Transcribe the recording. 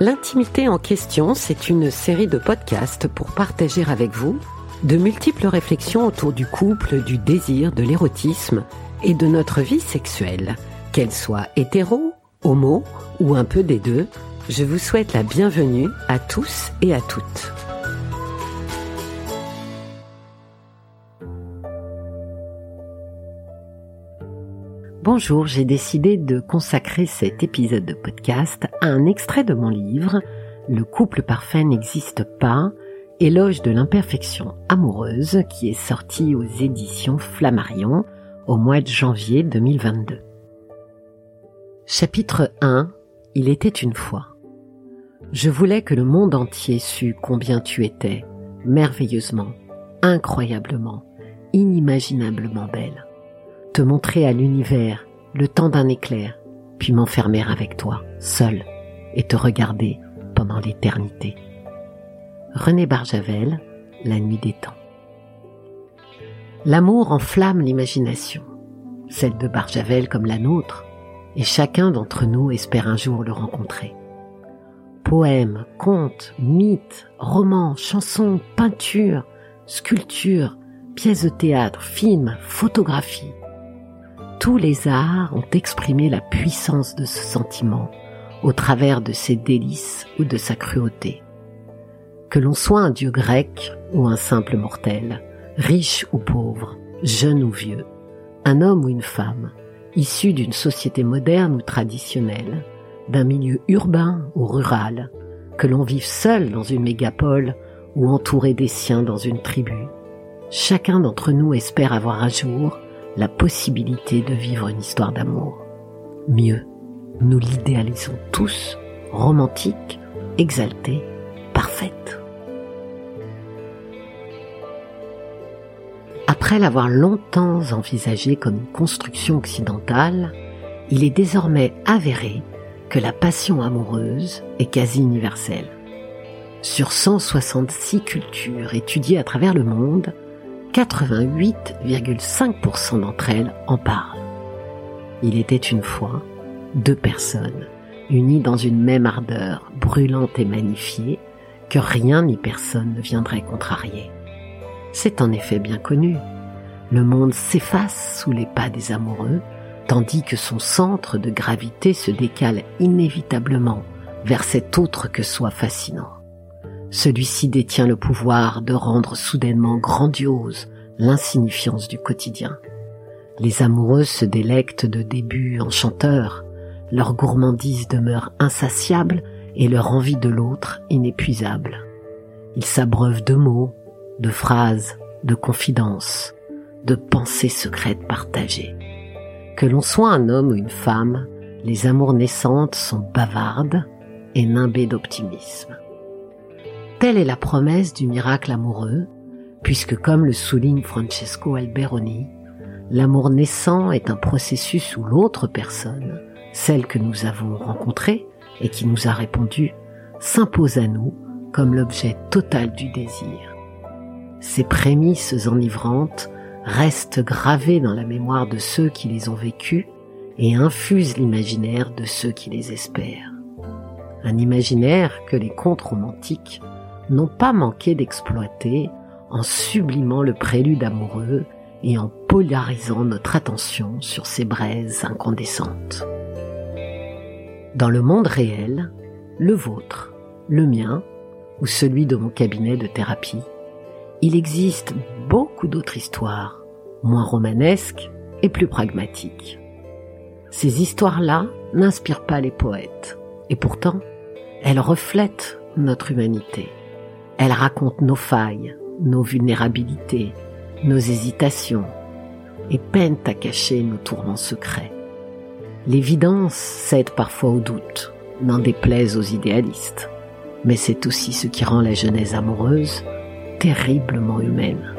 L'intimité en question, c'est une série de podcasts pour partager avec vous de multiples réflexions autour du couple, du désir, de l'érotisme et de notre vie sexuelle. Qu'elle soit hétéro, homo ou un peu des deux, je vous souhaite la bienvenue à tous et à toutes. Bonjour, j'ai décidé de consacrer cet épisode de podcast à un extrait de mon livre Le couple parfait n'existe pas, éloge de l'imperfection amoureuse qui est sorti aux éditions Flammarion au mois de janvier 2022. Chapitre 1 Il était une fois. Je voulais que le monde entier sût combien tu étais, merveilleusement, incroyablement, inimaginablement belle te montrer à l'univers le temps d'un éclair, puis m'enfermer avec toi, seul, et te regarder pendant l'éternité. René Barjavel, La nuit des temps. L'amour enflamme l'imagination, celle de Barjavel comme la nôtre, et chacun d'entre nous espère un jour le rencontrer. Poèmes, contes, mythes, romans, chansons, peintures, sculptures, pièces de théâtre, films, photographies, tous les arts ont exprimé la puissance de ce sentiment au travers de ses délices ou de sa cruauté. Que l'on soit un dieu grec ou un simple mortel, riche ou pauvre, jeune ou vieux, un homme ou une femme, issu d'une société moderne ou traditionnelle, d'un milieu urbain ou rural, que l'on vive seul dans une mégapole ou entouré des siens dans une tribu, chacun d'entre nous espère avoir un jour la possibilité de vivre une histoire d'amour. Mieux, nous l'idéalisons tous, romantique, exaltée, parfaite. Après l'avoir longtemps envisagé comme une construction occidentale, il est désormais avéré que la passion amoureuse est quasi universelle. Sur 166 cultures étudiées à travers le monde, 88,5% d'entre elles en parlent. Il était une fois deux personnes unies dans une même ardeur brûlante et magnifiée que rien ni personne ne viendrait contrarier. C'est en effet bien connu. Le monde s'efface sous les pas des amoureux, tandis que son centre de gravité se décale inévitablement vers cet autre que soit fascinant. Celui-ci détient le pouvoir de rendre soudainement grandiose l'insignifiance du quotidien. Les amoureux se délectent de débuts enchanteurs, leur gourmandise demeure insatiable et leur envie de l'autre inépuisable. Ils s'abreuvent de mots, de phrases, de confidences, de pensées secrètes partagées. Que l'on soit un homme ou une femme, les amours naissantes sont bavardes et nimbées d'optimisme. Telle est la promesse du miracle amoureux, puisque comme le souligne Francesco Alberoni, l'amour naissant est un processus où l'autre personne, celle que nous avons rencontrée et qui nous a répondu, s'impose à nous comme l'objet total du désir. Ces prémices enivrantes restent gravées dans la mémoire de ceux qui les ont vécues et infusent l'imaginaire de ceux qui les espèrent. Un imaginaire que les contes romantiques n'ont pas manqué d'exploiter en sublimant le prélude amoureux et en polarisant notre attention sur ces braises incandescentes. Dans le monde réel, le vôtre, le mien ou celui de mon cabinet de thérapie, il existe beaucoup d'autres histoires, moins romanesques et plus pragmatiques. Ces histoires-là n'inspirent pas les poètes, et pourtant, elles reflètent notre humanité. Elle raconte nos failles, nos vulnérabilités, nos hésitations, et peinent à cacher nos tourments secrets. L'évidence cède parfois au doute, n'en déplaise aux idéalistes, mais c'est aussi ce qui rend la jeunesse amoureuse terriblement humaine.